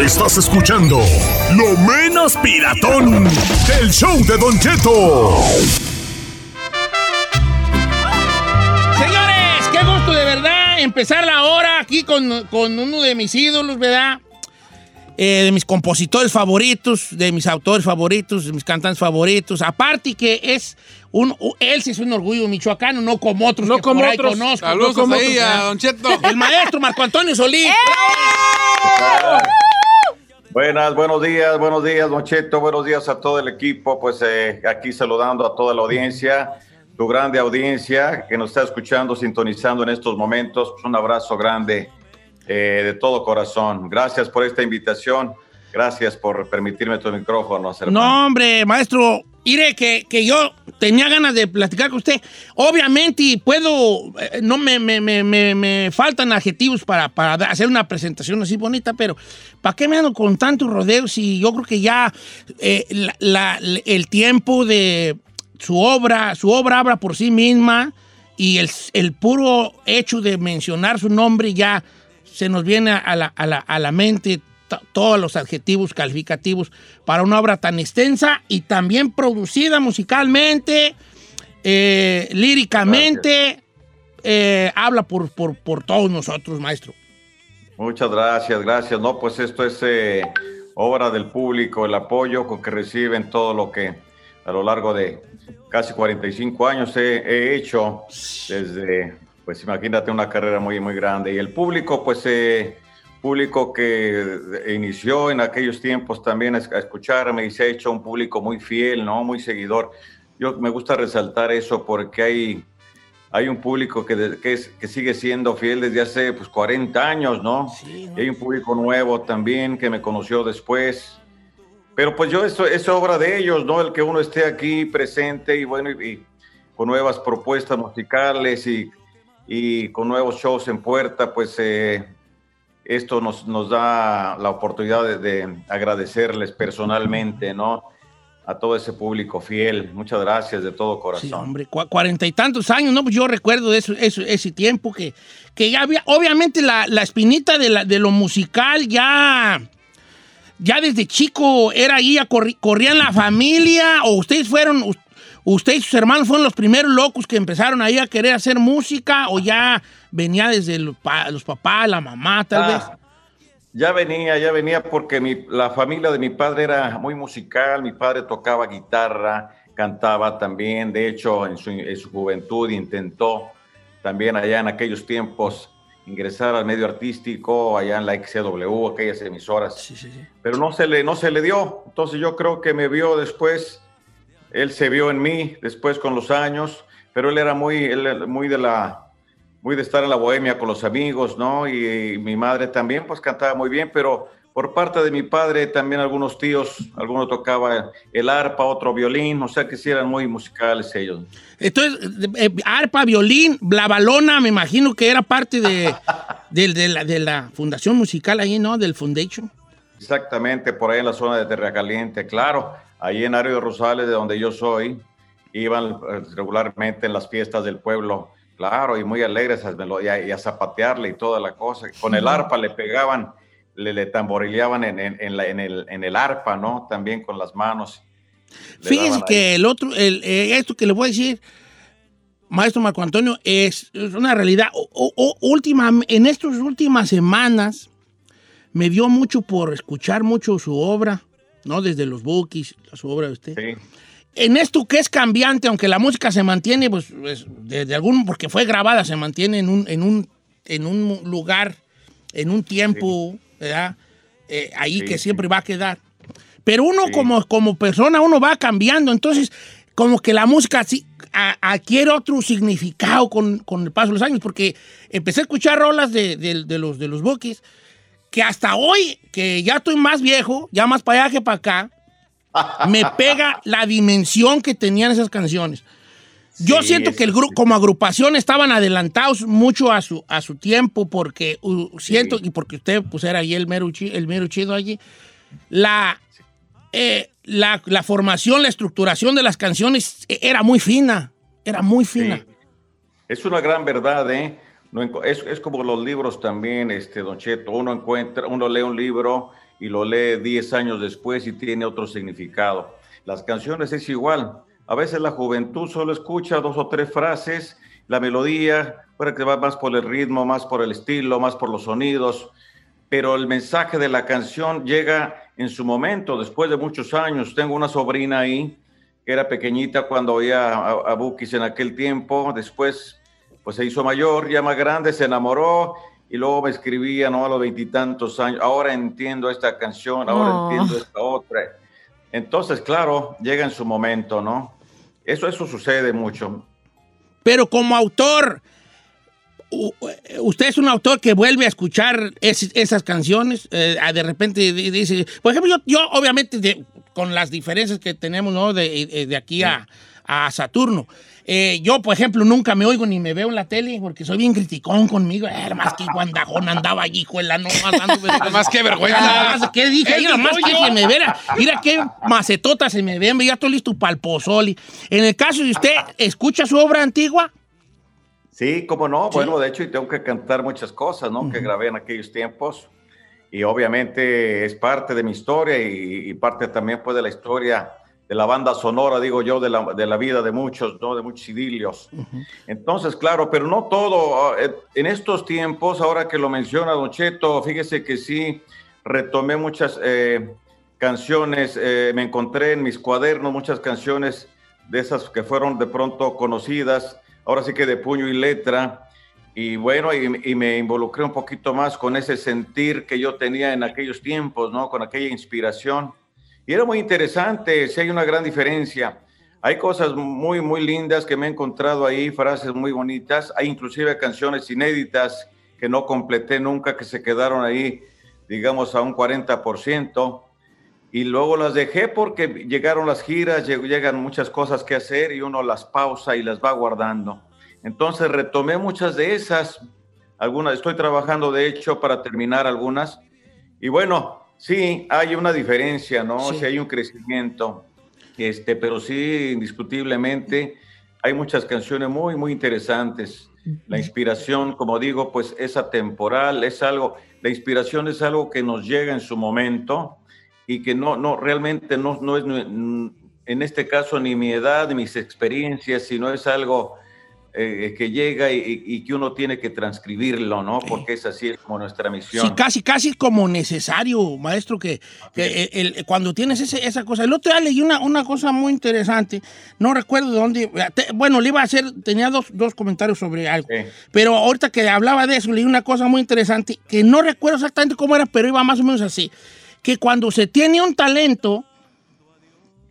Estás escuchando lo menos piratón del show de Don Cheto. Señores, qué gusto de verdad empezar la hora aquí con, con uno de mis ídolos, ¿verdad? Eh, de mis compositores favoritos, de mis autores favoritos, de mis cantantes favoritos. Aparte que es un, él sí es un orgullo michoacano, no como otros No que como por ahí otros. conozco. Saludos no como ahí otros, a ¿verdad? Don Cheto. El maestro Marco Antonio Solís. Buenas, buenos días, buenos días, Don buenos días a todo el equipo, pues eh, aquí saludando a toda la audiencia, tu grande audiencia que nos está escuchando, sintonizando en estos momentos, Pues, un abrazo grande eh, de todo corazón. Gracias por esta invitación, gracias por permitirme tu micrófono, hermano. No, hombre, maestro, mire que, que yo tenía ganas de platicar con usted. Obviamente, puedo, eh, no me, me- me- me- faltan adjetivos para, para hacer una presentación así bonita, pero ¿para qué me ando con tantos rodeos? Y yo creo que ya eh, el tiempo de su obra, su obra habla por sí misma y el, el puro hecho de mencionar su nombre ya se nos viene a la, a la- a la mente todos los adjetivos calificativos para una obra tan extensa y también producida musicalmente, eh, líricamente, eh, habla por, por, por todos nosotros, maestro. Muchas gracias, gracias. No, pues esto es eh, obra del público, el apoyo con que reciben todo lo que a lo largo de casi 45 años he, he hecho desde, pues imagínate una carrera muy, muy grande. Y el público, pues eh, público que inició en aquellos tiempos también a escucharme y se ha hecho un público muy fiel, ¿no? Muy seguidor. Yo me gusta resaltar eso porque hay hay un público que, que, es- que sigue siendo fiel desde hace pues, 40 años, ¿no? Sí, Y hay un público nuevo también que me conoció después. Pero pues yo, eso es obra de ellos, ¿no? El que uno esté aquí presente y bueno, y, y con nuevas propuestas musicales y, y con nuevos shows en puerta, pues eh, esto nos, nos da la oportunidad de, de agradecerles personalmente, ¿no? A todo ese público fiel. Muchas gracias de todo corazón. Sí, hombre, cua- cuarenta y tantos años, ¿no? Pues yo recuerdo de eso, eso- ese tiempo que, que ya había, obviamente la, la espinita de, la- de lo musical ya, ya desde chico era ahí, corrían la familia, o ustedes fueron, u- ustedes y sus hermanos fueron los primeros locos que empezaron ahí a querer hacer música, o ya venía desde los, pa- los papás, la mamá, tal vez. Ah, Ya venía, ya venía porque mi- la familia de mi padre era muy musical, mi padre tocaba guitarra, cantaba también, de hecho en su, en su juventud intentó también allá en aquellos tiempos ingresar al medio artístico, allá en la XCW, aquellas emisoras, Sí, sí, sí. pero no se le, no se le dio, entonces yo creo que me vio después, él se vio en mí después con los años, pero él era muy, él muy de la, muy de estar en la bohemia con los amigos, ¿no? Y, mi madre también, pues cantaba muy bien, pero por parte de mi padre también algunos tíos, algunos tocaba el arpa, otro violín, o sea que sí eran muy musicales ellos. Entonces, eh, arpa, violín, la balona, me imagino que era parte de, de la, de la fundación musical ahí, ¿no? Del Foundation. Exactamente, por ahí en la zona de Terra Caliente, claro, ahí en Ario de Rosales, de donde yo soy, iban eh, regularmente en las fiestas del pueblo, claro, y muy alegres a y a, zapatearle y toda la cosa. Con el arpa le pegaban, le, le tamborileaban en, en- en la- en el, en el arpa, ¿no? También con las manos. Daban que el otro, el, eh, esto que le voy a decir, maestro Marco Antonio, es, es una realidad. O- o- o- última, en estas últimas semanas me dio mucho por escuchar mucho su obra, ¿no? Desde los bookies, su obra de usted. Sí, En esto que es cambiante, aunque la música se mantiene, pues, pues, de, de algún, porque fue grabada, se mantiene en un, en un, en un lugar, en un tiempo, ¿verdad? Eh, ahí Sí, que sí. siempre va a quedar. Pero uno Sí. como, como persona, uno va cambiando, entonces como que la música sí, a- adquiere otro significado con, con el paso de los años, porque empecé a escuchar rolas de, de- de los, de los Bookies, que hasta hoy, que ya estoy más viejo, ya más para allá que para acá, me pega la dimensión que tenían esas canciones. Yo Sí, siento que el grupo, como agrupación, estaban adelantados mucho a su, a su tiempo, porque uh, siento, y porque usted pues, era ahí el mero, el mero chido allí, la, eh, la, la formación, la estructuración de las canciones eh, era muy fina, era muy fina. Sí. Es una gran verdad, ¿eh? Es, como los libros también, este, Don Cheto. Uno encuentra, uno lee un libro y lo lee 10 años después y tiene otro significado. Las canciones es igual. A veces la juventud solo escucha dos o tres frases, la melodía, puede que va más por el ritmo, más por el estilo, más por los sonidos, pero el mensaje de la canción llega en su momento, después de muchos años. Tengo una sobrina ahí que era pequeñita cuando oía a, a Bukis en aquel tiempo, después pues se hizo mayor, ya más grande, se enamoró y luego me escribía, ¿no? A los veintitantos años, ahora entiendo esta canción, ahora entiendo esta otra. Entonces, claro, llega en su momento, ¿no? Eso, eso sucede mucho. Pero como autor, usted es un autor que vuelve a escuchar esas canciones, eh, de repente dice, por ejemplo, yo, yo obviamente con las diferencias que tenemos ¿no? de, de aquí a, a Saturno, eh, yo, por ejemplo, nunca me oigo ni me veo en la tele porque soy bien criticón conmigo. Era más que guandajón andaba allí, la no más más que vergüenza. ¿Qué dije? Mira, más que se me viera. Mira qué macetota se me ven. Ya estoy listo para el pozoli. En el caso de usted, ¿escucha su obra antigua? Sí, cómo no. Bueno, de hecho, y tengo que cantar muchas cosas, ¿no? Que grabé en aquellos tiempos. Y obviamente es parte de mi historia y, y parte también pues de la historia de la banda sonora, digo yo, de la, de la vida de muchos, ¿no? De muchos idilios. Entonces, claro, pero no todo. Ah, eh, en estos tiempos, ahora que lo menciona Don Cheto, fíjese que sí, retomé muchas eh, canciones, eh, me encontré en mis cuadernos muchas canciones de esas que fueron de pronto conocidas, ahora sí que de puño y letra. Y bueno, y, y, me involucré un poquito más con ese sentir que yo tenía en aquellos tiempos, ¿no? Con aquella inspiración. Y era muy interesante, si hay una gran diferencia. Hay cosas muy, muy lindas que me he encontrado ahí, frases muy bonitas. Hay inclusive canciones inéditas que no completé nunca, que se quedaron ahí, digamos, a un 40%. Y luego las dejé porque llegaron las giras, llegan muchas cosas que hacer y uno las pausa y las va guardando. Entonces retomé muchas de esas, algunas, estoy trabajando de hecho para terminar algunas. Y bueno, Sí, hay una diferencia, ¿no? Sí. hay un crecimiento, este, pero sí, indiscutiblemente, hay muchas canciones muy, muy interesantes. La inspiración, como digo, pues es atemporal, es algo, la inspiración es algo que nos llega en su momento y que no, no, realmente no, no es, en este caso, ni mi edad, ni mis experiencias, sino es algo eh, que llega y, y, que uno tiene que transcribirlo, ¿no? Porque es así como nuestra misión. Sí, casi, casi como necesario, maestro, que, que el, el, cuando tienes ese, esa cosa. El otro día leí una, una cosa muy interesante, no recuerdo de dónde, te, bueno, le iba a hacer, tenía dos, dos comentarios sobre algo, sí. pero ahorita que hablaba de eso, leí una cosa muy interesante, que no recuerdo exactamente cómo era, pero iba más o menos así, que cuando se tiene un talento,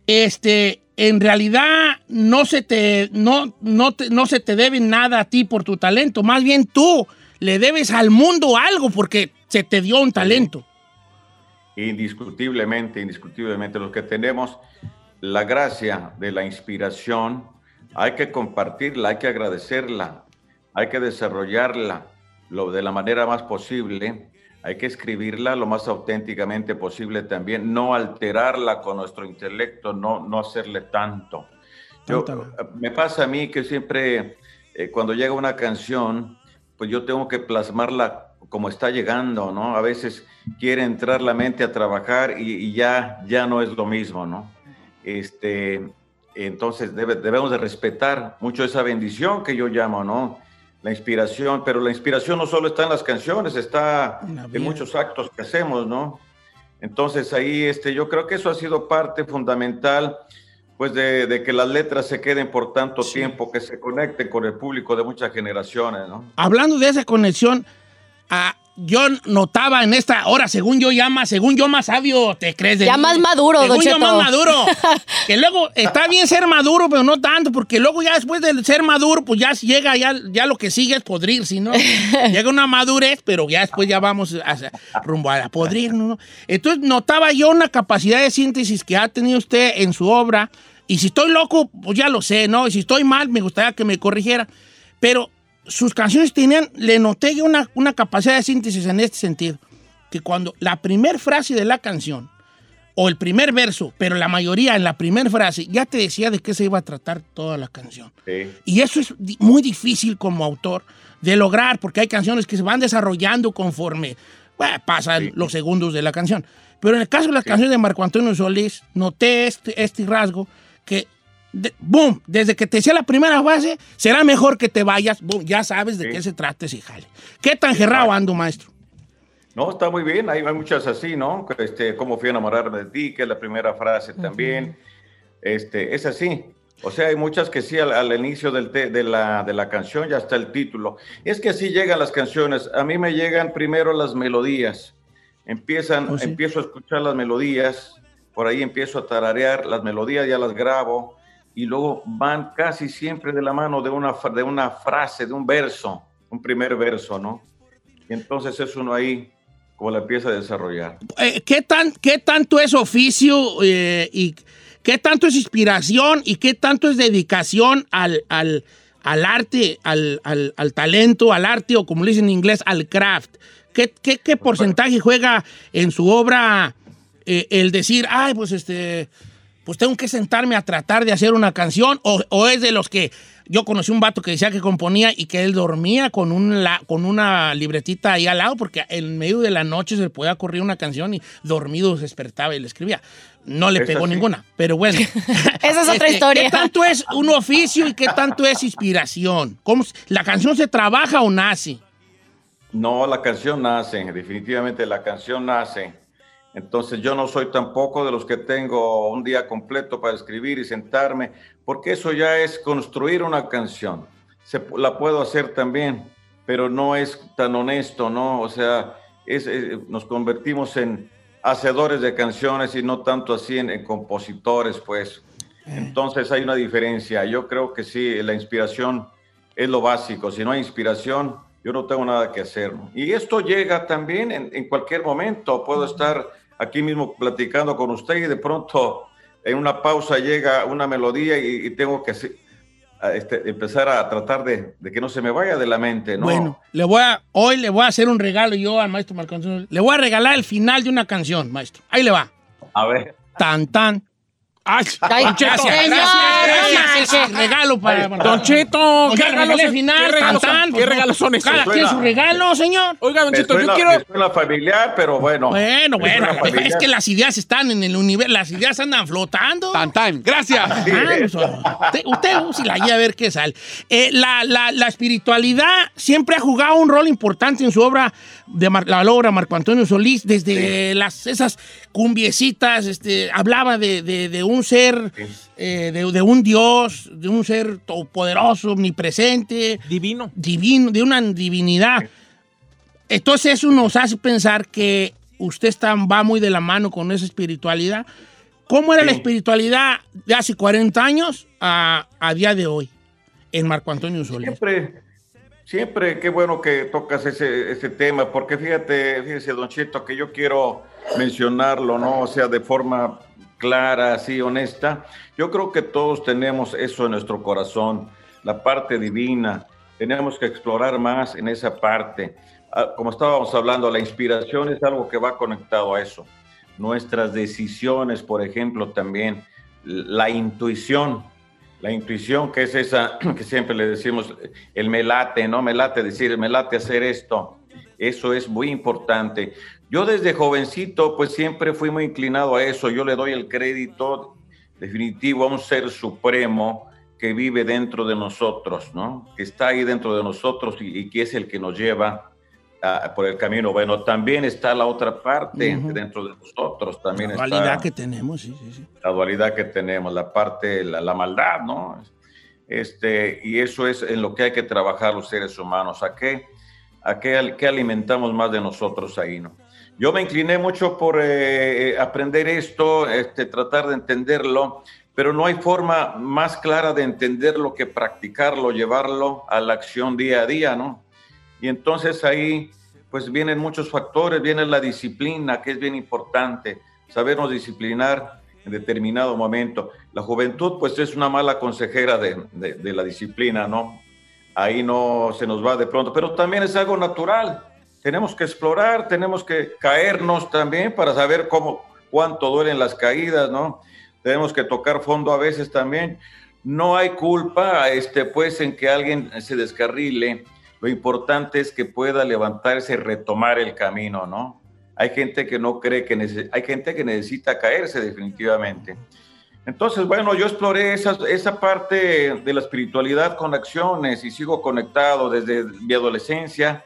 este, en realidad no se te, no, no, te, no se te debe nada a ti por tu talento, más bien tú le debes al mundo algo porque se te dio un talento. Indiscutiblemente, indiscutiblemente, los que tenemos la gracia de la inspiración, hay que compartirla, hay que agradecerla, hay que desarrollarla lo, de la manera más posible hay que escribirla lo más auténticamente posible también, no alterarla con nuestro intelecto, no, no hacerle tanto. Yo, me pasa a mí que siempre eh, cuando llega una canción, pues yo tengo que plasmarla como está llegando, ¿no? A veces quiere entrar la mente a trabajar y, y ya, ya no es lo mismo, ¿no? Este, entonces debe, debemos de respetar mucho esa bendición que yo llamo, ¿no? La inspiración, pero la inspiración no solo está en las canciones, está en muchos actos que hacemos, ¿no? Entonces ahí este, yo creo que eso ha sido parte fundamental, pues de, de que las letras se queden por tanto sí. tiempo, que se conecten con el público de muchas generaciones, ¿no? Hablando de esa conexión, a, yo notaba en esta hora, según yo llama, según yo más sabio, ¿te crees? De ya mí? más maduro, Según yo más maduro. que luego está bien ser maduro, pero no tanto, porque luego ya después de ser maduro, pues ya llega, ya, ya lo que sigue es podrir, si no, llega una madurez, pero ya después ya vamos a, a, rumbo a podrir, ¿no? Entonces notaba yo una capacidad de síntesis que ha tenido usted en su obra, y si estoy loco, pues ya lo sé, ¿no? Y si estoy mal, me gustaría que me corrigiera, pero sus canciones tenían, le noté yo una, una capacidad de síntesis en este sentido, que cuando la primera frase de la canción, o el primer verso, pero la mayoría en la primera frase, ya te decía de qué se iba a tratar toda la canción. Sí. Y eso es muy difícil como autor de lograr, porque hay canciones que se van desarrollando conforme bueno, pasan sí. los segundos de la canción. Pero en el caso de las canciones de Marco Antonio Solís, noté este, este rasgo que, boom, desde que te decía la primera fase, será mejor que te vayas, boom, ya sabes de qué se trata ese jale. ¿Qué tan gerrado ando, maestro? No, está muy bien, hay, hay muchas así, ¿no? Este, cómo fui a enamorarme de ti, que es la primera frase también. Este, es así. O sea, hay muchas que sí al, inicio del de, la, de la canción ya está el título. Es que así llegan las canciones. A mí me llegan primero las melodías. Empiezan, oh, empiezo a escuchar las melodías, por ahí empiezo a tararear, las melodías ya las grabo y luego van casi siempre de la mano de una, de una frase, de un verso, un primer verso, ¿no? Y entonces es uno ahí como la empieza a desarrollar. Eh, ¿qué, tan, ¿Qué tanto es oficio eh, y qué tanto es inspiración y qué tanto es dedicación al, al, al arte, al, al, al, talento, al arte o como le dicen en inglés, al craft? ¿Qué, qué, porcentaje juega en su obra eh, el decir, ay, pues este, pues tengo que sentarme a tratar de hacer una canción? ¿O, es de los que yo conocí un vato que decía que componía y que él dormía con, un con una libretita ahí al lado porque en medio de la noche se le podía correr una canción y dormido se despertaba y le escribía. No le pegó ninguna, pero bueno. Esa es otra este, historia. ¿Qué tanto es un oficio y qué tanto es inspiración? ¿Cómo, ¿La canción se trabaja o nace? No, la canción nace, definitivamente la canción nace. Entonces yo no soy tampoco de los que tengo un día completo para escribir y sentarme, porque eso ya es construir una canción. Se, la puedo hacer también, pero no es tan honesto, ¿no? O sea, es, nos convertimos en hacedores de canciones y no tanto así en, en compositores, pues. Eh. Entonces hay una diferencia. Yo creo que sí, la inspiración es lo básico. Si no hay inspiración, yo no tengo nada que hacer. Y esto llega también en, cualquier momento. Puedo estar aquí mismo platicando con usted y de pronto en una pausa llega una melodía y, tengo que este, empezar a tratar de, que no se me vaya de la mente. ¿no? Bueno, le voy a, hoy le voy a hacer un regalo yo al maestro Marco Le voy a regalar el final de una canción, maestro. Ahí le va. A ver. Tan, tan, Ay, gracias, gracias, gracias. Regalo para Don Cheto. ¿Qué regalos final? ¿Qué regalos son estos? Cada quien su regalo, señor. Oiga, Don Cheto, yo quiero... la familiar, pero bueno. Bueno, bueno. Es que las ideas están en el universo, las ideas andan flotando. Tan, tan. Gracias. Usted, usted si la a ver qué sale. Eh, la, la, la espiritualidad siempre ha jugado un rol importante en su obra de la obra Marco Antonio Solís, desde las, esas cumbiecitas, este, hablaba de, de, un ser, eh, de, un Dios, de un ser todopoderoso, omnipresente. Divino. Divino, de una divinidad. Entonces eso nos hace pensar que usted está, va muy de la mano con esa espiritualidad. ¿Cómo era la espiritualidad de hace 40 años a, a, día de hoy en Marco Antonio Solís? Siempre Siempre, qué bueno que tocas ese, ese tema, porque fíjate, fíjese, Don Chito, que yo quiero mencionarlo, ¿no? O sea, de forma clara, así, honesta. Yo creo que todos tenemos eso en nuestro corazón, la parte divina. Tenemos que explorar más en esa parte. Ah, como estábamos hablando, la inspiración es algo que va conectado a eso. Nuestras decisiones, por ejemplo, también. La intuición, la intuición, que es esa que siempre le decimos, el me late, ¿no? Me late decir, me late hacer esto. Eso es muy importante. Yo desde jovencito, pues siempre fui muy inclinado a eso. Yo le doy el crédito definitivo a un ser supremo que vive dentro de nosotros, ¿no? Que está ahí dentro de nosotros y que es el que nos lleva por el camino. Bueno, también está la otra parte dentro de nosotros. También la dualidad que tenemos, sí, sí, sí. La dualidad que tenemos, la parte, la, la, maldad, ¿no? Este, y eso es en lo que hay que trabajar los seres humanos. ¿A qué, a qué, qué alimentamos más de nosotros ahí, no? Yo me incliné mucho por eh, eh, aprender esto, este, tratar de entenderlo, pero no hay forma más clara de entenderlo que practicarlo, llevarlo a la acción día a día, ¿no? Y entonces ahí pues vienen muchos factores, viene la disciplina, que es bien importante, sabernos disciplinar en determinado momento. La juventud pues es una mala consejera de, de, la disciplina, ¿no? Ahí no se nos va de pronto, pero también es algo natural. Tenemos que explorar, tenemos que caernos también para saber cómo, cuánto duelen las caídas, ¿no? Tenemos que tocar fondo a veces también. No hay culpa, este, pues, en que alguien se descarrile lo importante es que pueda levantarse y retomar el camino, ¿no? hay gente que no cree que nece- hay gente que necesita caerse definitivamente. Entonces, bueno, yo exploré esa, esa parte de la espiritualidad con acciones y sigo conectado desde mi adolescencia.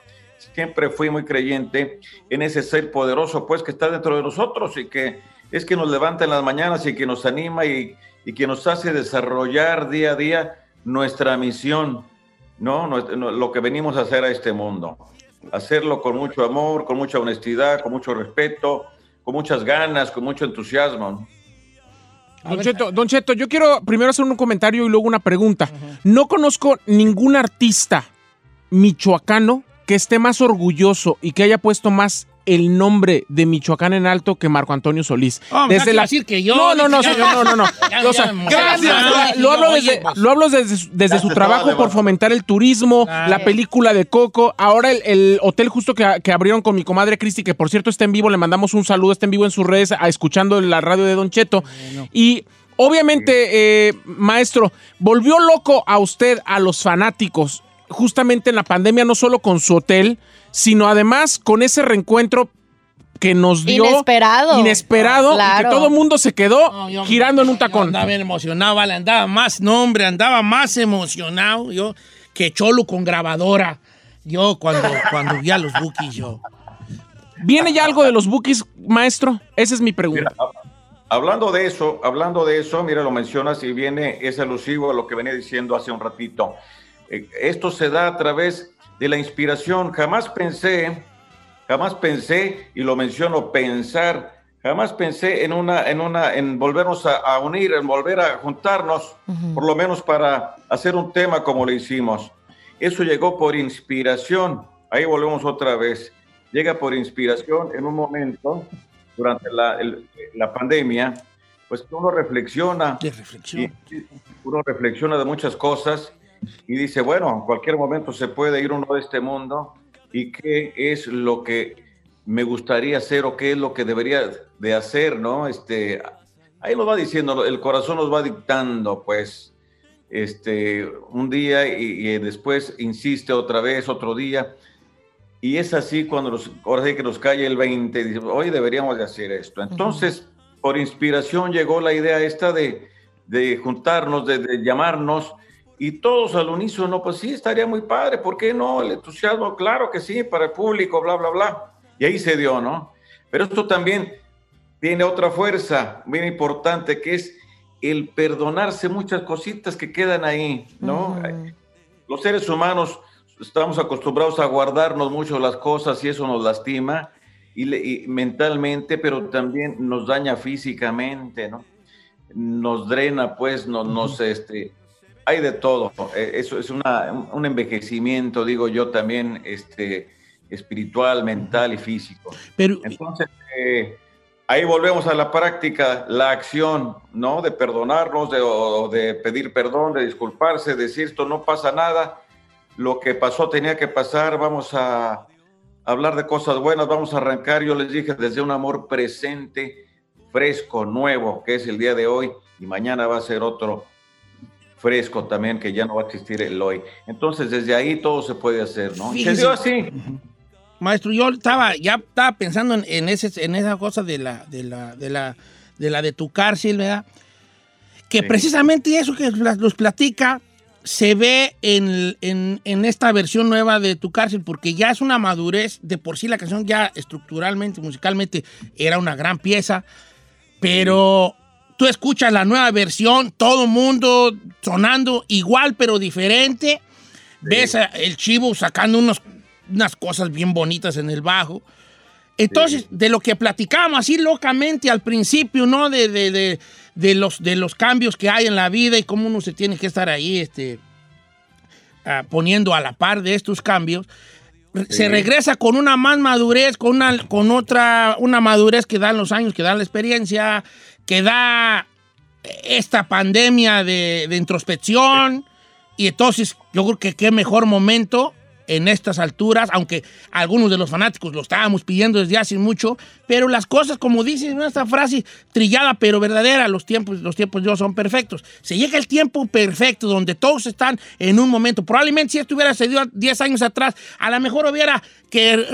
Siempre fui muy creyente en ese ser poderoso, pues, que está dentro de nosotros y que es que nos levanta en las mañanas y que nos anima y, y que nos hace desarrollar día a día nuestra misión, ¿no? No, Lo que venimos a hacer a este mundo. Hacerlo con mucho amor, con mucha honestidad, con mucho respeto, con muchas ganas, con mucho entusiasmo. Don Cheto, Don Cheto, yo quiero primero hacer un comentario y luego una pregunta. No conozco ningún artista michoacano que esté más orgulloso y que haya puesto más el nombre de Michoacán en alto que Marco Antonio Solís. Oh, me vas a decir que yo, No, no, no, señor, no, no, no. Ya, O sea, ya me gracias. Lo, lo hablo desde, lo hablo desde, su- desde trabajo por fomentar el turismo, la película de Coco, ahora el, el hotel justo que, que abrieron con mi comadre Cristi, que por cierto está en vivo, le mandamos un saludo, está en vivo en sus redes, a- escuchando la radio de Don Cheto. Y obviamente, eh, maestro, volvió loco a usted, a los fanáticos, justamente en la pandemia, no solo con su hotel, sino además con ese reencuentro que nos dio Inesperado. inesperado y que todo el mundo se quedó No, yo- girando en un yo tacón. Andaba bien emocionado, vale, andaba más, no hombre, andaba más emocionado yo que Cholo con grabadora. Yo cuando, cuando vi a los bookies, yo. ¿Viene ya algo de los bookies, maestro? Esa es mi pregunta. Hablando de eso, hablando de eso, mira, lo mencionas y viene, es alusivo a lo que venía diciendo hace un ratito. Eh, esto se da a través de la inspiración. Jamás pensé, jamás pensé, y lo menciono, pensar, jamás pensé en una, en una, en volvernos a, a unir, en volver a juntarnos, por lo menos para hacer un tema como lo hicimos. Eso llegó por inspiración. Ahí volvemos otra vez. Llega por inspiración en un momento durante la, el- la pandemia, pues uno reflexiona, De y reflexión. uno reflexiona de muchas cosas y dice, bueno, en cualquier momento se puede ir uno de este mundo y qué es lo que me gustaría hacer o qué es lo que debería de hacer, ¿no? Este, ahí nos va diciendo, el corazón nos va dictando, pues, este, un día y, y después insiste otra vez, otro día. Y es así cuando nos, ahora sí que nos cae el 20, dice, hoy deberíamos de hacer esto. Entonces, por inspiración llegó la idea esta de, de juntarnos, de, de llamarnos, y todos al unísono, pues sí, estaría muy padre, ¿por qué no? El entusiasmo, claro que sí, para el público, bla, bla, bla. Y ahí se dio, ¿no? Pero esto también tiene otra fuerza bien importante, que es el perdonarse muchas cositas que quedan ahí, ¿no? Los seres humanos estamos acostumbrados a guardarnos mucho las cosas y eso nos lastima y, y mentalmente, pero también nos daña físicamente, ¿no? Nos drena, pues, nos, nos este, hay de todo. Eh, Eso es una- un- un envejecimiento, digo yo, también este, espiritual, mental y físico. Pero, Entonces, eh, ahí volvemos a la práctica, la acción, ¿no? De perdonarnos, de, o de pedir perdón, de disculparse, decir esto no pasa nada, lo que pasó tenía que pasar, vamos a hablar de cosas buenas, vamos a arrancar, yo les dije, desde un amor presente, fresco, nuevo, que es el día de hoy, y mañana va a ser otro fresco también, que ya no va a existir el hoy. Entonces, desde ahí todo se puede hacer, ¿no? Se dio así. maestro, yo estaba, ya estaba pensando en, en ese, en esa cosa de la, de la, de la, de la de tu cárcel, ¿verdad? Que Sí. precisamente eso que nos platica se ve en, en- en esta versión nueva de tu cárcel, porque ya es una madurez, de por sí la canción ya estructuralmente, musicalmente, era una gran pieza, pero tú escuchas la nueva versión, todo mundo sonando igual pero diferente, ves a- el chivo sacando unos, unas cosas bien bonitas en el bajo. Entonces, Sí. de lo que platicábamos así locamente al principio, ¿no? De, de- de- de los, de los cambios que hay en la vida y cómo uno se tiene que estar ahí este, ah, poniendo a la par de estos cambios, se regresa con una más madurez, con, una, con otra, una madurez que dan los años, que dan la experiencia, que da esta pandemia de, de introspección. Y entonces, yo creo que qué mejor momento en estas alturas, aunque algunos de los fanáticos lo estábamos pidiendo desde hace mucho, pero las cosas, como dice esta frase trillada pero verdadera, los tiempos, los tiempos de Dios son perfectos. Se llega el tiempo perfecto donde todos están en un momento. Probablemente si esto hubiera sucedido 10 años atrás, a lo mejor hubiera que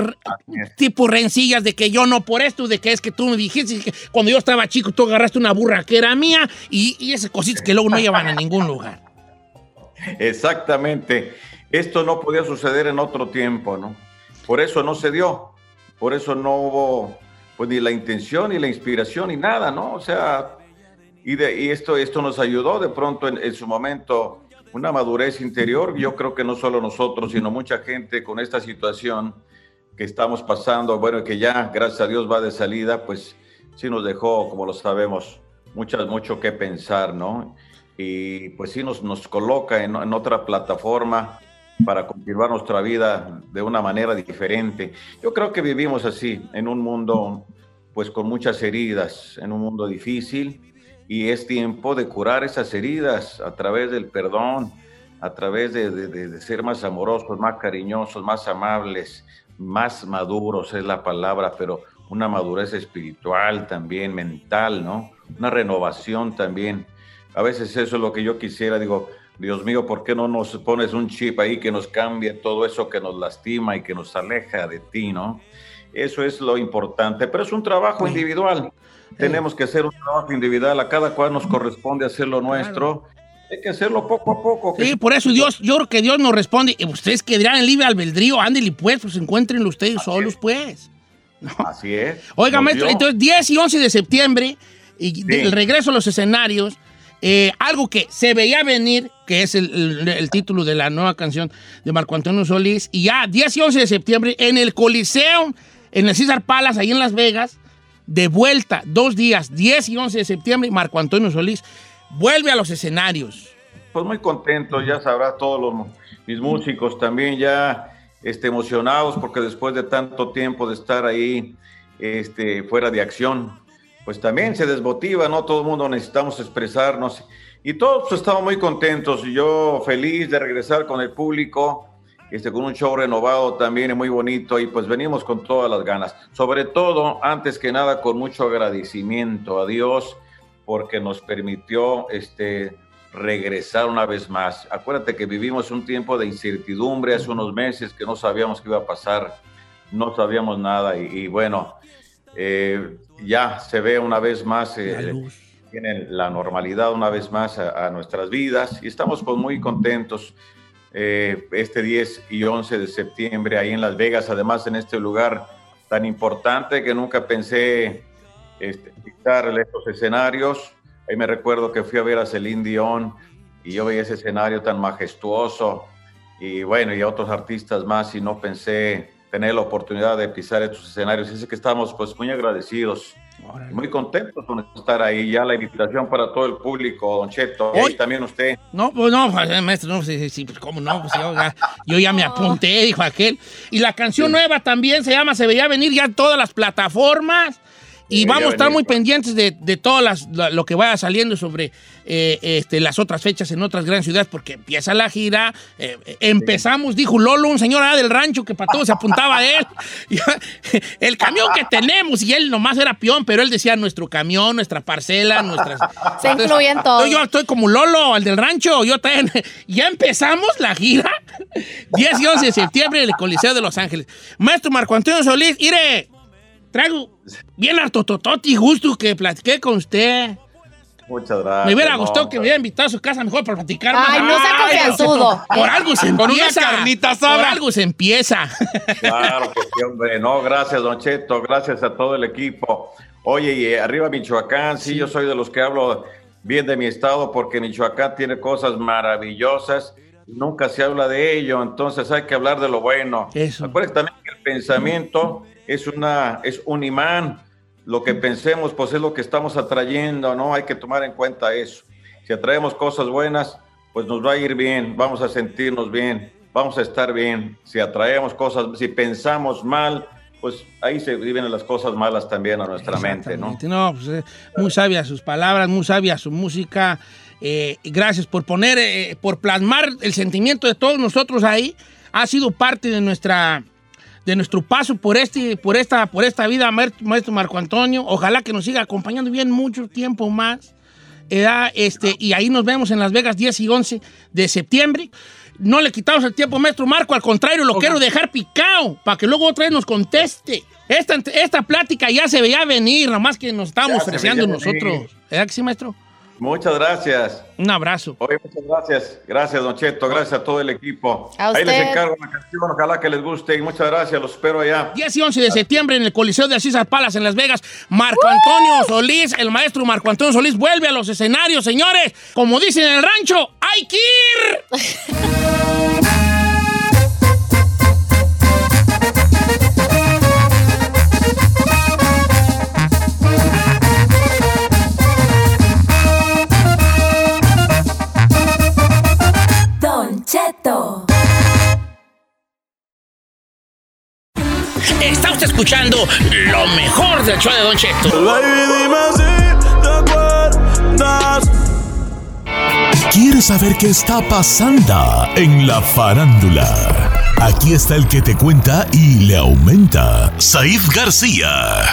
tipo rencillas de que yo no por esto, de que es que tú me dijiste que cuando yo estaba chico tú agarraste una burra que era mía y, y esas cositas que luego no llevan a ningún lugar. Exactamente. Esto no podía suceder en otro tiempo, ¿no? Por eso no se dio, por eso no hubo pues ni la intención ni la inspiración ni nada, ¿no? O sea, y, de, y esto, esto nos ayudó de pronto en, en, su momento una madurez interior. Yo creo que no solo nosotros, sino mucha gente con esta situación que estamos pasando, bueno, que ya, gracias a Dios, va de salida, pues sí nos dejó, como lo sabemos, muchas, mucho que pensar, ¿no? Y pues sí nos, nos coloca en, en otra plataforma para continuar nuestra vida de una manera diferente. Yo creo que vivimos así, en un mundo pues con muchas heridas, en un mundo difícil, y es tiempo de curar esas heridas a través del perdón, a través de, ser más amorosos, más cariñosos, más amables, más maduros es la palabra, pero una madurez espiritual también, mental, ¿no? Una renovación también. A veces eso es lo que yo quisiera, digo, Dios mío, ¿por qué no nos pones un chip ahí que nos cambie todo eso que nos lastima y que nos aleja de ti, ¿no? Eso es lo importante, pero es un trabajo individual. Tenemos que hacer un trabajo individual, a cada cual nos corresponde hacer lo nuestro. Hay que hacerlo poco a poco. Sí, por eso Dios, yo creo que Dios nos responde. Y ustedes que dirán en libre albedrío, ándale pues, pues encuéntrenlo ustedes Así solos, es. pues. No. Así es. Oiga, nos maestro, dio. entonces 10 y 11 de septiembre, y sí. el regreso a los escenarios, eh, algo que se veía venir, que es el, título de la nueva canción de Marco Antonio Solís, y ya 10 y 11 de septiembre en el Coliseo, en el César Palace, ahí en Las Vegas, de vuelta, dos días, 10 y 11 de septiembre, Marco Antonio Solís vuelve a los escenarios. Pues muy contento, ya sabrá todos los, mis músicos también ya este, emocionados porque después de tanto tiempo de estar ahí este, fuera de acción, pues también se desmotiva, ¿no? Todo el mundo necesitamos expresarnos y todos pues, estamos muy contentos y yo feliz de regresar con el público, este, con un show renovado también muy bonito y pues venimos con todas las ganas. Sobre todo, antes que nada, con mucho agradecimiento a Dios porque nos permitió este, regresar una vez más. Acuérdate que vivimos un tiempo de incertidumbre hace unos meses que no sabíamos qué iba a pasar, no sabíamos nada y, y bueno, eh, ya se ve una vez más, eh, tiene la normalidad una vez más a, a, nuestras vidas y estamos pues muy contentos. Eh, este 10 y 11 de septiembre ahí en Las Vegas, además en este lugar tan importante que nunca pensé este, estos escenarios. Ahí me recuerdo que fui a ver a Celine Dion y yo veía ese escenario tan majestuoso y bueno, y a otros artistas más y no pensé tener la oportunidad de pisar estos escenarios. Así que estamos pues muy agradecidos, muy contentos con estar ahí. Ya la invitación para todo el público, Don Cheto, y también usted. No, pues no, pues, maestro, no, sí, sí, pues cómo no, pues yo ya, yo ya me apunté, dijo aquel. Y la canción sí. nueva también se llama Se veía venir ya en todas las plataformas. Y vamos a estar muy pendientes de, de todo las, lo que vaya saliendo sobre eh, este, las otras fechas en otras grandes ciudades, porque empieza la gira. Eh, empezamos, dijo Lolo, un señor del rancho que para todo se apuntaba a él. el camión que tenemos, y él nomás era peón, pero él decía nuestro camión, nuestra parcela, nuestras. Se incluyen todos. Yo, yo, estoy como Lolo, el del rancho. Yo también. Ya empezamos la gira. 10 y 11 de septiembre en el Coliseo de Los Ángeles. Maestro Marco Antonio Solís, ire traigo bien harto tototi justo que platiqué con usted. Muchas gracias. Me hubiera gustado no, que me hubiera invitado a su casa mejor para platicar más. Ay, no sea confianzudo. Por algo se Con empieza. una carnita sabra. Por algo se empieza. Claro que sí, hombre. No, gracias, Don Cheto. Gracias a todo el equipo. Oye, y arriba Michoacán, sí, sí, yo soy de los que hablo bien de mi estado porque Michoacán tiene cosas maravillosas. Nunca se habla de ello, entonces hay que hablar de lo bueno. Eso. Acuérdense también que el pensamiento es, una, es un imán. Lo que pensemos, pues es lo que estamos atrayendo, ¿no? Hay que tomar en cuenta eso. Si atraemos cosas buenas, pues nos va a ir bien, vamos a sentirnos bien, vamos a estar bien. Si atraemos cosas, si pensamos mal, pues ahí se viven las cosas malas también a nuestra mente, ¿no? No, pues, eh, muy sabia sus palabras, muy sabia su música. Eh, gracias por poner, eh, por plasmar el sentimiento de todos nosotros ahí ha sido parte de nuestra de nuestro paso por este por esta por esta vida maestro Marco Antonio. Ojalá que nos siga acompañando bien mucho tiempo más este y ahí nos vemos en Las Vegas 10 y 11 de septiembre. No le quitamos el tiempo maestro Marco al contrario lo quiero dejar picado para que luego otra vez nos conteste. Esta, esta plática ya se veía venir nomás que nos estábamos ofreciendo nosotros ¿verdad que sí maestro? Muchas gracias. Un abrazo. Oye, muchas gracias. Gracias, Don Cheto. Gracias a todo el equipo. Ahí les encargo una canción. Ojalá que les guste. Y muchas gracias. Los espero allá. 10 y 11 de septiembre en el Coliseo de Asís Palas en Las Vegas. Marco Antonio Solís, el maestro Marco Antonio Solís, vuelve a los escenarios, señores. Como dicen en el rancho, ¡hay que ir! Escuchando lo mejor del show de Don Cheto. ¿Quieres saber qué está pasando en la farándula? Aquí está el que te cuenta y le aumenta, Saif García.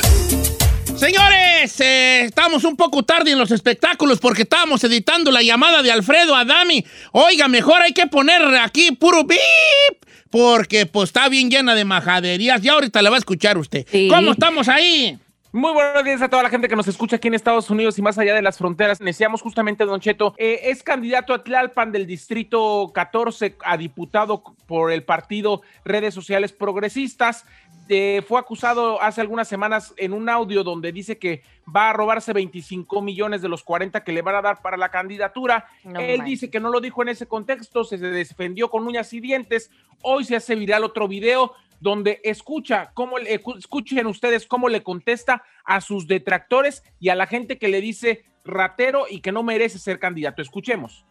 Señores, eh, estamos un poco tarde en los espectáculos porque estábamos editando la llamada de Alfredo Adami. Oiga, mejor hay que poner aquí puro bip porque pues está bien llena de majaderías. Ya ahorita le va a escuchar usted. ¿Cómo estamos ahí? Muy buenos días a toda la gente que nos escucha aquí en Estados Unidos y más allá de las fronteras. Iniciamos justamente, Don Cheto. Eh, es candidato a Tlalpan del Distrito 14 a diputado por el partido Redes Sociales Progresistas. Eh, fue acusado hace algunas semanas en un audio donde dice que va a robarse 25 millones de los 40 que le van a dar para la candidatura. Él dice que no lo dijo en ese contexto, se defendió con uñas y dientes. Hoy se hace viral otro video donde escucha cómo escuchen ustedes cómo le contesta a sus detractores y a la gente que le dice ratero y que no merece ser candidato. Escuchemos.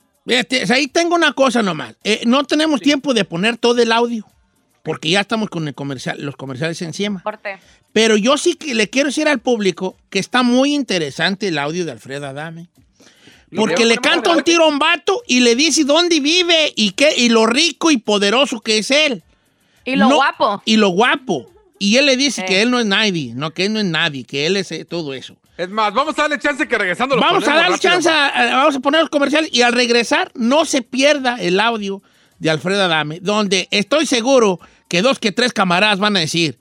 ahí tengo una cosa nomás. Eh, no tenemos tiempo de poner todo el audio porque ya estamos con el comercial, los comerciales encima. Pero yo sí que le quiero decir al público que está muy interesante el audio de Alfredo Adame. Porque le canta un tiro a un vato y le dice dónde vive y, qué, y lo rico y poderoso que es él. Y lo guapo. Y lo guapo. Y él le dice que él no es nadie, no, que él no es nadie, que él es eh, todo eso. Es más, vamos a darle chance que regresando lo Vamos a darle chance, vamos a poner el comercial y al regresar no se pierda el audio de Alfredo Adame, donde estoy seguro que dos que tres camaradas van a decir,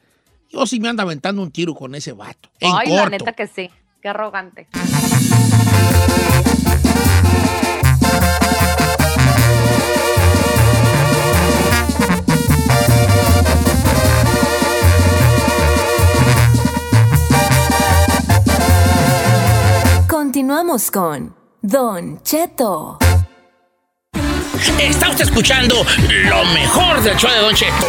yo sí me ando aventando un tiro con ese vato. Ay, la neta que sí, qué arrogante. Continuamos con Don Cheto. Está usted escuchando lo mejor del show de Don Cheto.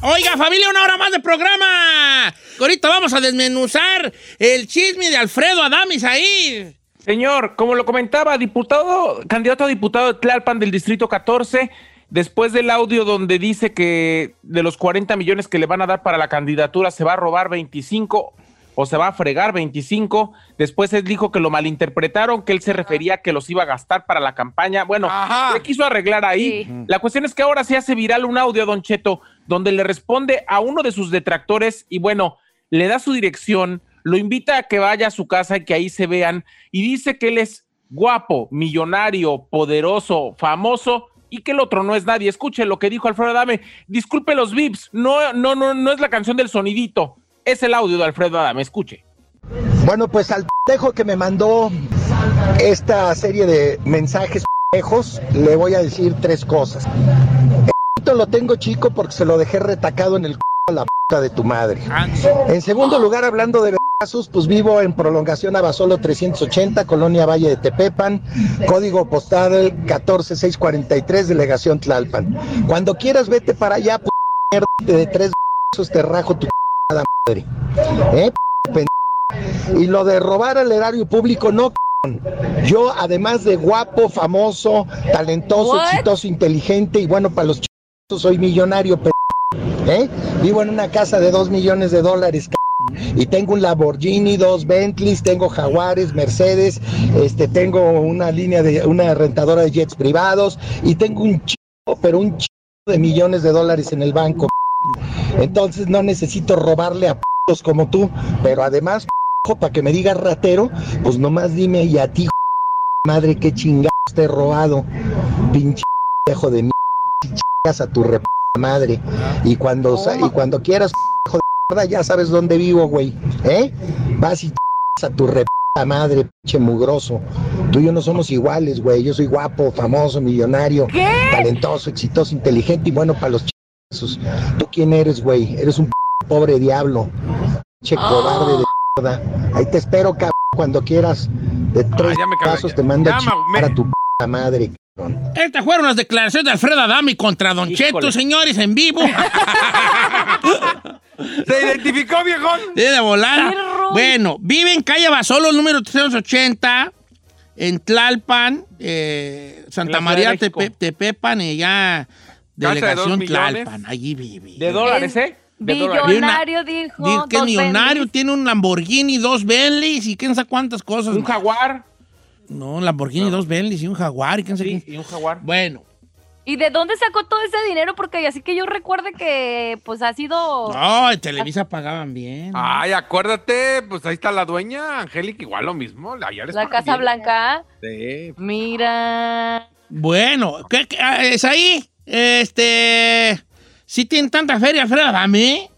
Oiga, familia, una hora más de programa. Ahorita vamos a desmenuzar el chisme de Alfredo Adamis ahí. Señor, como lo comentaba, diputado, candidato a diputado de Tlalpan del Distrito 14, después del audio donde dice que de los 40 millones que le van a dar para la candidatura se va a robar 25 o se va a fregar 25. Después él dijo que lo malinterpretaron, que él se refería a que los iba a gastar para la campaña. Bueno, le quiso arreglar ahí. La cuestión es que ahora se hace viral un audio, Don Cheto, donde le responde a uno de sus detractores y bueno, le da su dirección, lo invita a que vaya a su casa y que ahí se vean y dice que él es guapo, millonario, poderoso, famoso y que el otro no es nadie. Escuche lo que dijo Alfredo Adame. Disculpe los vips, no, no, no, no es la canción del sonidito es el audio de Alfredo Adame, escuche. Bueno, pues al tejo que me mandó esta serie de mensajes pendejos, le voy a decir tres cosas. El lo tengo chico porque se lo dejé retacado en el a la puta de tu madre. En segundo lugar, hablando de casos, pues vivo en prolongación Abasolo 380, Colonia Valle de Tepepan, código postal 14643, delegación Tlalpan. Cuando quieras, vete para allá, p mierda de tres te rajo tu madre. ¿Eh? Y lo de robar al erario público, no. Yo, además de guapo, famoso, talentoso, exitoso, inteligente y bueno, para los chicos soy millonario. ¿Eh? Vivo en una casa de dos millones de dólares. Y tengo un Lamborghini, dos Bentleys, tengo Jaguares, Mercedes, este, tengo una línea de una rentadora de jets privados y tengo un chico, pero un chico de millones de dólares en el banco. Entonces no necesito robarle a p***os como tú, pero además, para que me digas ratero, pues nomás dime y a ti, madre, qué chingados te he robado, pinche hijo de mi chingas a tu re madre. Y cuando, y cuando quieras, hijo de mierda, ya sabes dónde vivo, güey, ¿eh? Vas y a tu re madre, pinche mugroso. Tú y yo no somos iguales, güey. Yo soy guapo, famoso, millonario, talentoso, exitoso, inteligente y bueno para los ¿Tú quién eres, güey? Eres un pobre diablo. Che cobarde de mierda. Ahí te espero, cabrón, cuando quieras. De tres cagué, pasos te mando Ya a me- chingar a tu p madre, cabrón. Estas fueron las declaraciones de Alfredo Adami contra Don Híjole. Cheto, señores, en vivo. ¿Se identificó, viejón? Sí, de volada. Bueno, vive en calle Basolo, número 380, en Tlalpan, eh, Santa María. Tepe- Tepepan, y ya delegación millones. Tlalpan. Allí vive. De dólares, ¿eh? De dólares. Billonario, dijo. Dice que millonario, Bentleys. tiene un Lamborghini, dos Bentleys y quién sabe cuántas cosas. Un jaguar. no, un Lamborghini, dos Bentleys y un Jaguar y quién sabe Sí, qué. y un jaguar. Bueno, ¿Y de dónde sacó todo ese dinero? Porque así que yo recuerde que pues ha sido... no, en Televisa pagaban bien. Ay, acuérdate, pues ahí está la dueña, Angélica, igual lo mismo. Allá les La Casa bien. Blanca. Sí. Mira. Bueno, ¿qué, qué- ah, es ahí? Este. Si tienen tanta feria, Alfredo Adame.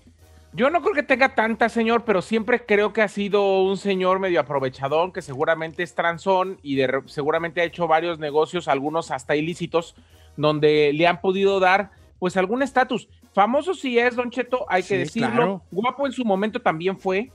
Yo no creo que tenga tanta, señor, pero siempre creo que ha sido un señor medio aprovechadón, que seguramente es transón y de seguramente ha hecho varios negocios, algunos hasta ilícitos, donde le han podido dar pues algún estatus. Famoso sí es, Don Cheto, hay que Sí, decirlo. claro. Guapo en su momento también fue.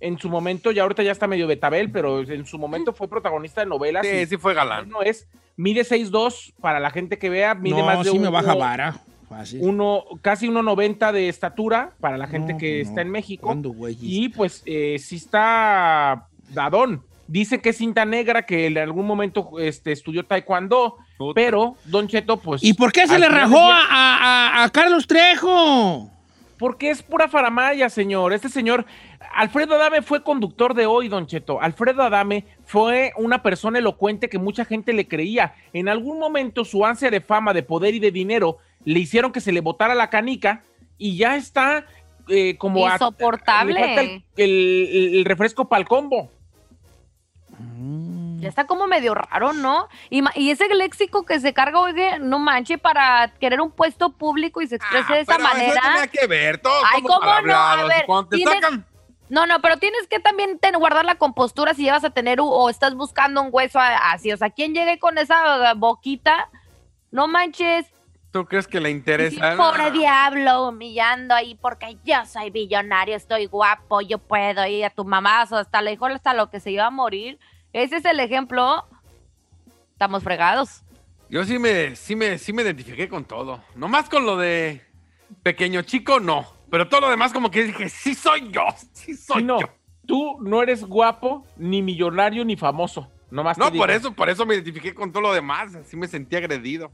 En su momento, ya ahorita ya está medio betabel, pero en su momento fue protagonista de novelas. y Sí, sí fue galán. no es, mide 6'2 para la gente que vea, mide No, más de sí un- me baja vara. Fácil. uno, casi 1.90 de estatura para la gente No, que pues está en México. ¿Cuándo, güey? Y pues eh, sí está dadón. Dice que es cinta negra, que en algún momento este, estudió taekwondo, Puta. pero Don Cheto, pues... ¿Y por qué se le rajó del día- a, a- a Carlos Trejo? Porque es pura faramaya, señor. Este señor, Alfredo Adame fue conductor de hoy, Don Cheto. Alfredo Adame fue una persona elocuente que mucha gente le creía. En algún momento su ansia de fama, de poder y de dinero le hicieron que se le botara la canica y ya está eh, como... Insoportable. el, el- el refresco para el combo. Ya está como medio raro, ¿no? Y, y ese léxico que se carga, oye, no manche, para querer un puesto público y se exprese de esa Ah, pero manera. Eso tenía que ver, todos Ay, ¿cómo no? A palabreados. ver, Cuando te tienes- sacan, No, no, pero tienes que también ten- guardar la compostura si llevas a tener o estás buscando un hueso así. O sea, ¿quién llegue con esa uh, boquita? No manches. ¿tú crees que le Sí, interesa? pobre diablo, humillando ahí porque yo soy billonario, estoy guapo, yo puedo ir a tu mamazo, hasta le dijo hasta lo que se iba a morir. Ese es el ejemplo. Estamos fregados. Yo sí me, sí me, sí me identifiqué con todo. Nomás con lo de pequeño chico, no. Pero todo lo demás como que dije, sí soy yo, sí soy Sí, no, yo. tú no eres guapo, ni millonario, ni famoso. Nomás te No, por eso, por eso me identifiqué con todo lo demás. Así me sentí agredido.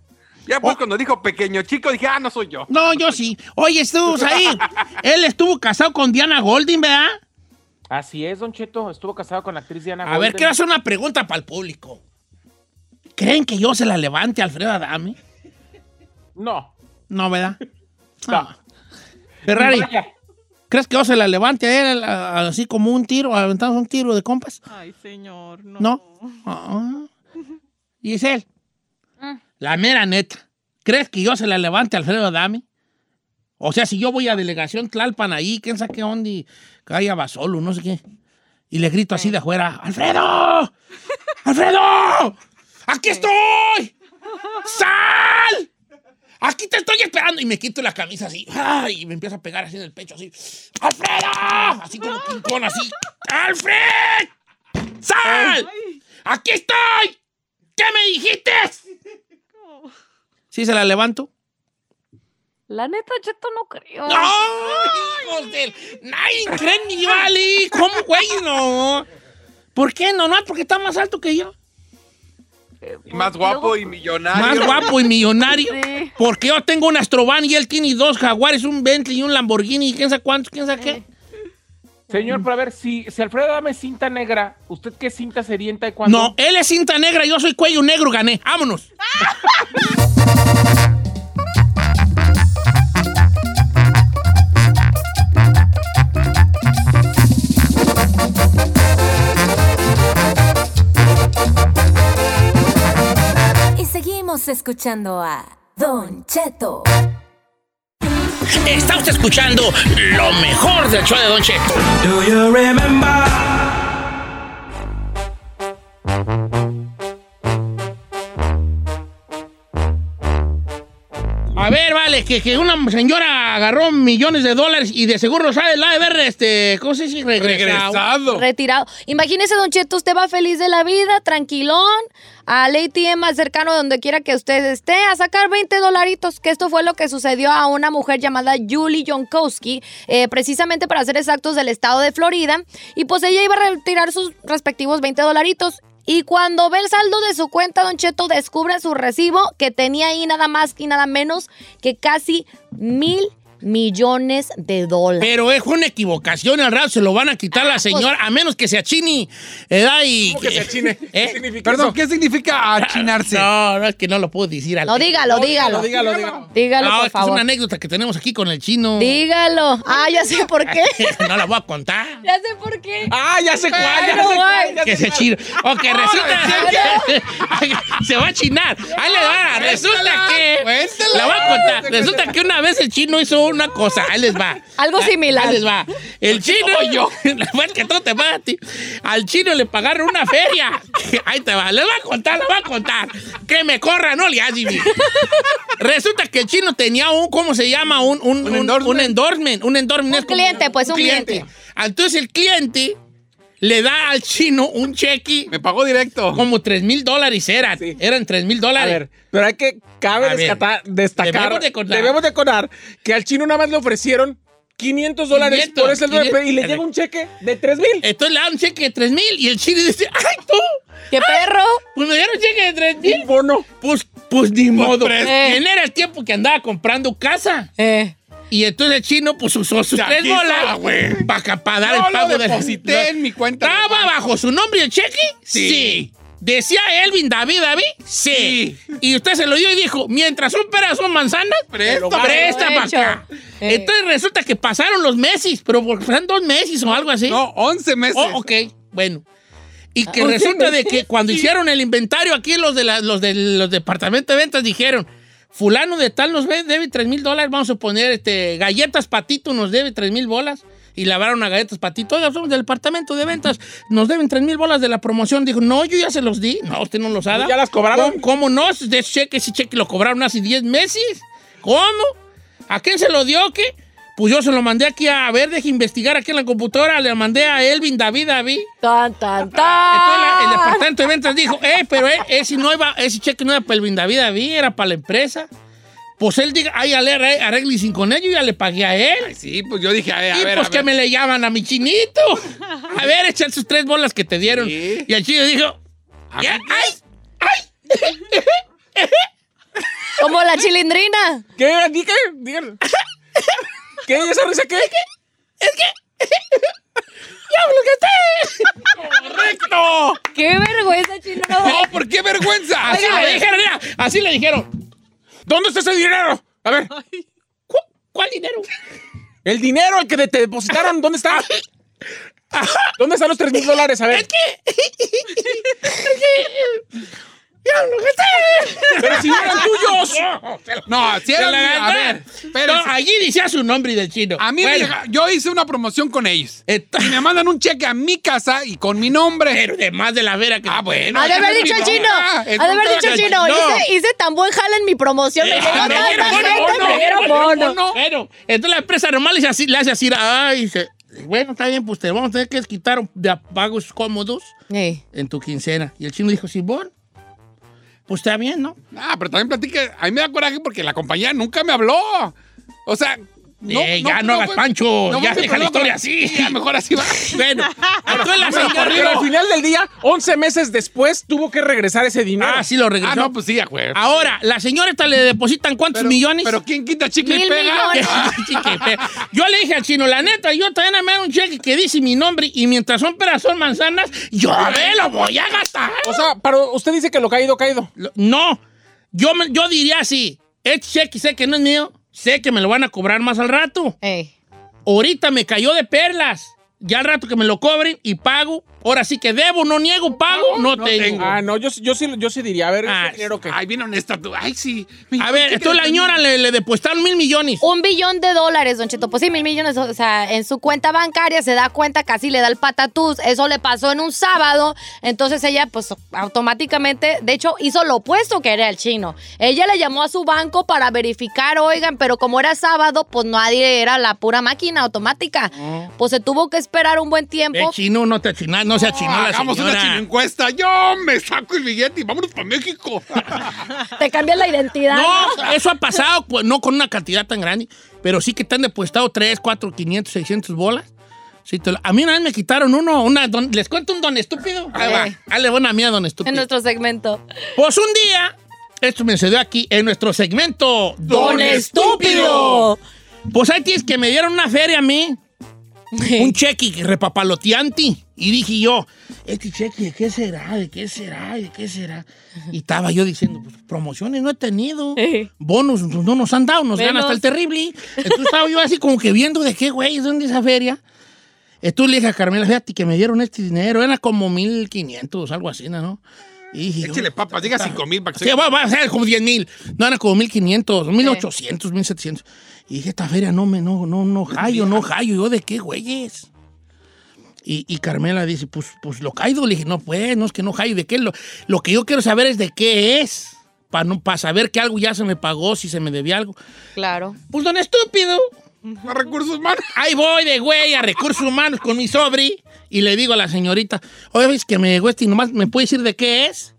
Ya Oh. pues cuando dijo pequeño chico, dije, ah, no soy yo. No, yo sí. Oye, estuvo ahí. Él estuvo casado con Diana Golding, ¿verdad? Así es, Don Cheto. Estuvo casado con la actriz Diana A ver, quiero hacer una pregunta para el público. ¿Creen que yo se la levante a Alfredo Adame? No. No, ¿verdad? No. Ah. Ferrari. ¿crees que yo se la levante a él a- a- así como un tiro, aventamos un tiro de compas? Ay, señor, no. ¿No? Ah. Giselle, Mm. la mera neta. ¿Crees que yo se la levante a Alfredo Adame? O sea, si yo voy a delegación Tlalpan ahí, quién sabe qué onda, y calla va solo, no sé qué. Y le grito así de afuera, ¡Alfredo! ¡Alfredo! ¡Aquí estoy! ¡Sal! ¡Aquí te estoy esperando! Y me quito la camisa así, ¡ay! y me empiezo a pegar así en el pecho, así. ¡Alfredo! Así como Kong, así. ¡Alfred! ¡Sal! ¡Aquí estoy! ¿Qué me dijiste? ¿Sí se la levanto? La neta, Cheto, no creo. ¡No! ¡Hijos del... ¡Nadie cree en mi vale! ¿Cómo, güey? No. ¿Por qué no? No, porque está más alto que yo. Y más guapo y millonario. Más guapo y millonario. Sí. Porque yo tengo un Astrovan y él tiene dos Jaguares, un Bentley y un Lamborghini y quién sabe cuántos, quién sabe qué. Señor, pero a ver, si, si Alfredo dame cinta negra, ¿usted qué cinta sería en taekwondo? No, él es cinta negra, yo soy cuello negro, gané. Vámonos. seguimos escuchando a Don Cheto. Está usted escuchando lo mejor del show de Don Cheto. A ver, vale, que, que una señora agarró millones de dólares y de seguro sabe la de ver, este, ¿cómo se dice? Regresado. Regresado. Retirado. Imagínese, Don Cheto, usted va feliz de la vida, tranquilón, al ATM más cercano donde quiera que usted esté, a sacar 20 dolaritos, que esto fue lo que sucedió a una mujer llamada Julie Jonkowski, eh, precisamente para ser exactos del estado de Florida, y pues ella iba a retirar sus respectivos 20 dolaritos. Y cuando ve el saldo de su cuenta, Don Cheto descubre su recibo que tenía ahí nada más y nada menos que casi mil millones de dólares. Pero es una equivocación, al rato se lo van a quitar a la señora, a menos que se achine, ¿verdad? Y ¿Cómo que se achine? ¿Qué ¿Eh? significa Perdón, eso? ¿qué significa achinarse? No, no, es que no lo puedo decir al No, dígalo, dígalo. Dígalo, dígalo. Dígalo, No, por es que es favor. una anécdota que tenemos aquí con el chino. Dígalo. Ah, ya sé por qué. no la voy a contar. Ya sé por qué. Ah, ya sé cuál, ya sé no, cuál, ya Que se chino. Ok, resulta. se va a chinar. Ahí le va. Resulta que. La voy a contar. Resulta que una vez el chino hizo una cosa. Ahí les va. Algo similar. Ahí les va. El chino. yo. Que todo te va a ti. Al chino le pagaron una feria. Ahí te va. Les voy a contar, les voy a contar. Que me corra, no le hagas, Resulta que el chino tenía un, ¿cómo se llama? Un, un, un, endorsement. un endorsement. Un endorsement Un cliente, pues, un cliente. Entonces el cliente le da al chino un cheque Me pagó directo. como 3 mil dólares eran. Sí. Eran 3 mil A dólares. ver, pero hay que, cabe A ver, destacar, debemos de contar. debemos de contar que al chino nada más le ofrecieron 500 dólares 500, por ese 500. y le llega un cheque de 3 mil. Entonces le dan un cheque de 3 mil y el chino dice, ¡ay, tú! ¡Qué perro! Pues me dieron un cheque de 3 Un mil. bono. Pues, pues ni modo. Eh. Bien era el tiempo que andaba comprando casa. Eh. Y entonces el chino pues usó sus Ya tres güey. para dar No el pago lo del- deposité en mi cuenta de ¿Estaba bajo su nombre el cheque? Sí. ¿Decía Elvin David David? Sí. Sí. Y usted se lo dio y dijo, mientras son peras son manzanas, Presta, presta para acá. Eh. Entonces resulta que pasaron los meses, pero fueron dos meses o algo así. No, 11 meses. Oh, ok, bueno. Y que Ah, resulta ¿once de que cuando hicieron el inventario aquí los de la- los de los departamentos de ventas dijeron, fulano de tal nos debe 3 mil dólares, vamos a poner este, galletas patito nos debe 3 mil bolas. Y lavaron a galletas patito. Oiga, somos del departamento de ventas, nos deben 3 mil bolas de la promoción. Dijo, no, yo ya se los di. No, usted no los ha dado. ¿Ya las cobraron? ¿Cómo, cómo no? De ese cheque, ese cheque lo cobraron hace 10 meses. ¿Cómo? ¿A quién se lo dio? ¿Qué? Pues yo se lo mandé aquí a ver, deje investigar aquí en la computadora. Le mandé a Elvin David David. Tan, tan, Entonces la- el tan. departamento de ventas dijo, eh, pero eh, ese, no iba, ese cheque no era para Elvin David David, era para la empresa. Pues él diga, ay, ale- arreglen con ello, ya le pagué a él. Ay, sí, pues yo dije, a ver, a y ver. pues a que ver. me le llaman a mi chinito. A ver, echan sus tres bolas que te dieron. Sí. Y el chino dijo, A "Ya, mí- ay, Como la chilindrina. ¿Qué? Dígame, dígame. ¿Qué? ¿Esa risa qué? ¡correcto! ¡Qué vergüenza, chino! No, ¿por qué vergüenza? Así le dijeron, mira, así le dijeron. ¿Dónde está ese dinero? A ver, "¿Cu- ¿Cuál dinero? el dinero, el que te depositaron, ¿dónde está? ¿Dónde están los 3 mil dólares? A ver. Pero si no eran tuyos. No, si. A ver, No, espérense. allí decía su nombre del chino. A mí me Bueno, llega- yo hice una promoción con ellos. Y me mandan un cheque a mi casa y con mi nombre. Pero de más de la vera que. Ah, bueno. Ha de haber dicho el chino. bronca. Ha de haber dicho el chino. No. Hice, hice tan buen jale en mi promoción. Me Eh, llegó me tanta gente, me bono. Bueno, entonces la empresa normal le hace así, le hace así, ay, bueno, está bien, pues te vamos a tener que quitar de pagos cómodos Eh. en tu quincena. Y el chino dijo, Simón, pues está bien, ¿no? Ah, pero también platique. A mí me da coraje porque la compañía nunca me habló. O sea, Eh, ya no, hagas pancho, no ya deja la historia así. Ya, mejor así va. Bueno, entonces la Pero, señora... pero al final del día, 11 meses después, tuvo que regresar ese dinero. Ah, sí lo regresó. Ah, no, pues sí, acuerdo. Ahora, la señora esta le depositan cuántos Pero- millones? Pero ¿quién quita chicle y Mil pega? millones. Chique, pe- yo le dije al chino, la neta, yo también me dan un cheque que dice mi nombre y mientras son peras son manzanas, yo me lo voy a gastar. O sea, pero usted dice que lo caído, caído. Lo- No, yo, yo diría así, este cheque sé que no es mío, sé que me lo van a cobrar más al rato. Ey. Ahorita me cayó de perlas. Ya al rato que me lo cobren y pago. Ahora sí que debo, no niego, pago, no, no tengo. tengo. Ah, no, yo, yo, sí, yo sí diría, a ver, Ah, ese dinero que... Ay, bien honesta tú. Ay, sí. A ver, entonces la señora le, le depositaron mil millones. Un billón de dólares, Don Cheto. Pues sí, mil millones, o sea, en su cuenta bancaria se da cuenta, casi le da el patatús. Eso le pasó en un sábado. Entonces ella, pues automáticamente, de hecho, hizo lo opuesto que era el chino. Ella le llamó a su banco para verificar, oigan, pero como era sábado, pues nadie era la pura máquina automática. Pues se tuvo que esperar un buen tiempo. chino, no te achinas, no se achinó la Hagamos una chino señora. encuesta. Yo me saco el billete y vámonos para México. Te cambias la identidad. No, eso ha pasado, pues no con una cantidad tan grande, pero sí que te han depositado 3, 4, 500, 600 bolas. Sí, te lo- a mí una vez me quitaron uno, una, don- les cuento un don estúpido. Ahí va, dale buena mía, don En estúpido. nuestro segmento. Pues un día, esto me sucedió aquí en nuestro segmento ¡Don Estúpido! Pues ahí tienes que me dieron una feria a mí, un cheque repapaloteante. Y dije yo, este cheque, ¿de qué será? ¿De qué será? ¿De qué será? Y estaba yo diciendo, pues promociones no he tenido. Bonos no nos han dado, nos ganan Menos. hasta el terrible. Entonces estaba yo así como que viendo de qué, güey, ¿dónde es esa feria? Entonces le dije a Carmela, fíjate que me dieron este dinero, era como 1500, algo así, ¿no? Y dije, Échale papas, diga 5 mil para que Sí, se... va, va a ser como 10 mil. No, eran como 1500, 1800, 1700. Y dije, esta feria no me, no, no, no hallo, no hallo. ¿Yo de qué, güeyes? Y, y Carmela dice, pues, pues lo caído. Le dije, no, pues, no es que no hallo. ¿De qué? Lo, lo que yo quiero saber es de qué es. Para no, para saber que algo ya se me pagó, si se me debía algo. Claro. Pues, don estúpido. A recursos humanos. Ahí voy de güey a recursos humanos con mi sobri y le digo a la señorita, oye, ves que me llegó este y nomás me puede decir de qué es.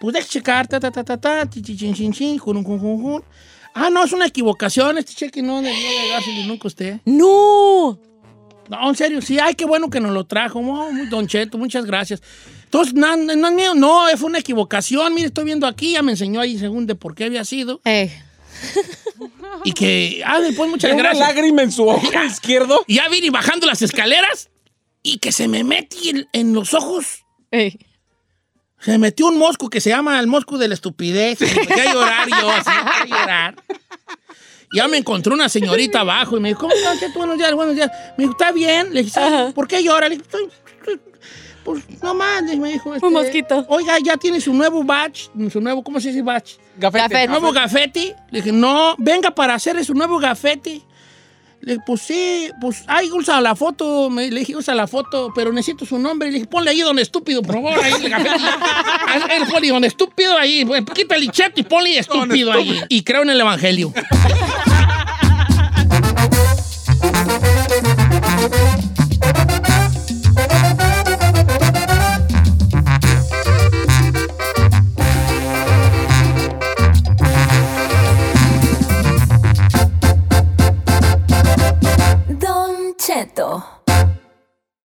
Pues deja checar, ta, ta, ta, ta, ta, chi, chi, chin, chin, chin, jun, jun, jun, jun. Ah, no, es una equivocación. Este cheque no debió llegársele nunca a usted. ¡No! No, en serio, sí. Ay, qué bueno que nos lo trajo. Oh, muy don Cheto, muchas gracias. Entonces, no, no, no es mío. No, fue una equivocación. Mire, estoy viendo aquí. Ya me enseñó ahí según de por qué había sido. Ey. Y que, ah, después muchas Tiene una gracias. lágrima en su ojo izquierdo. Y ya vine bajando las escaleras y que se me mete en, en los ojos. Ey. Se me metió un mosco que se llama el mosco de la estupidez. Y empecé a llorar yo, así, a llorar. Ya me encontró una señorita abajo y me dijo, ¿cómo estás? Buenos días, buenos días. Me dijo, ¿está bien? Le dije. ¿por qué llora? Le dije, "Estoy- estoy- pues no más, me dijo. este, mosquito. Oiga, ya tiene su nuevo batch, su nuevo, ¿cómo se dice batch? Gafete. ¿Nuevo gafete? Le dije, no, venga para hacer su nuevo gafete. Le dije, pues sí, pues, ay, usa la foto. Me, le dije, usa la foto, pero necesito su nombre. Le dije, ponle ahí don estúpido, por favor, ahí. Ah, Él pone don estúpido ahí, pues, quítale el cheto y ponle estúpido ahí. Y creo en el evangelio. シェッ。